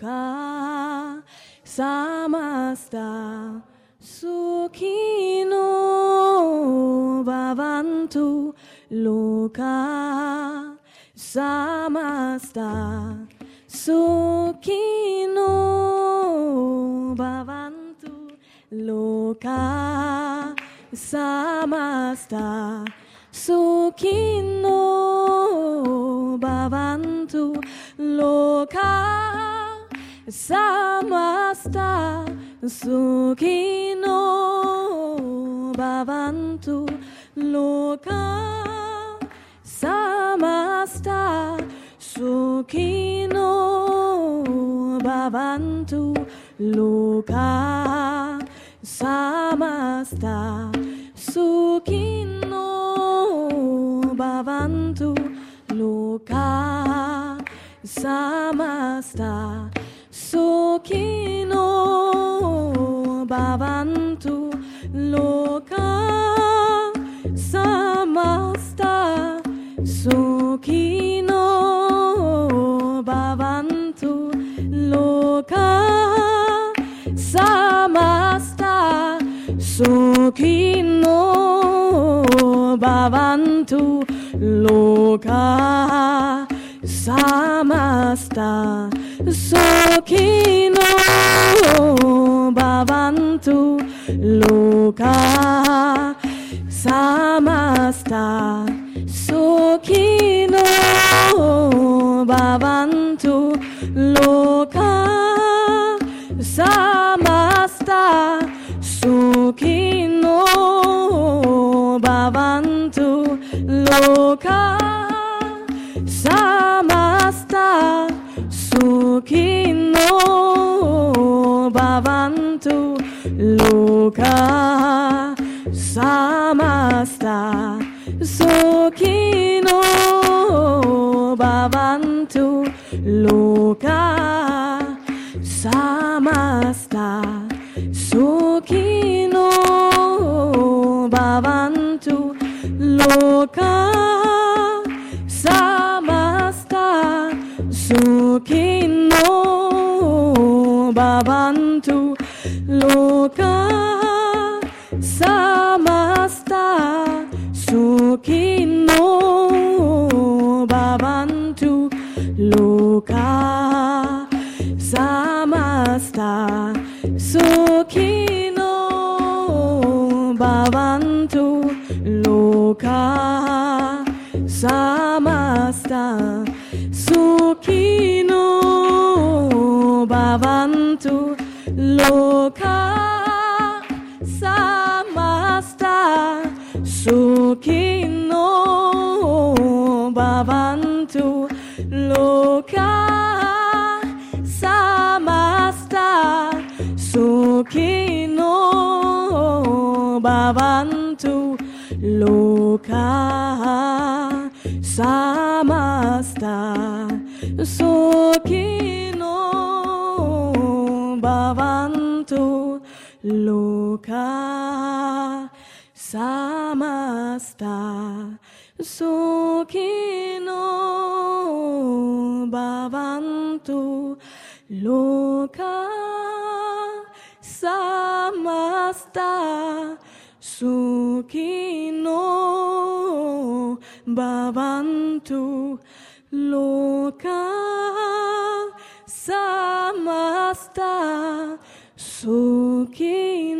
loka samasta sukhino bhavantu loka samasta sukhino bhavantu loka samasta sukhino bhavantu loka Samasta está suki Luca Samasta loka sama Luca Samasta no babantu loka Samasta. loka sokino babantu loka samasta sokino babantu loka samasta sokino babantu loka samasta so Sokino babantu luka samasta Sokino babantu luka samasta Sokino babantu luka loka samasta sukhino bhavantu loka samasta sukhino bhavantu loka samasta sukhino bhavantu Suka samasta sukino babantu luka samasta sukino babantu luka samasta sukino babantu loka kino babantu loka samasta sukino babantu loka samasta sukino babantu loka samasta sukhino bhavantu loka samasta sukhino bhavantu loka samasta sukhino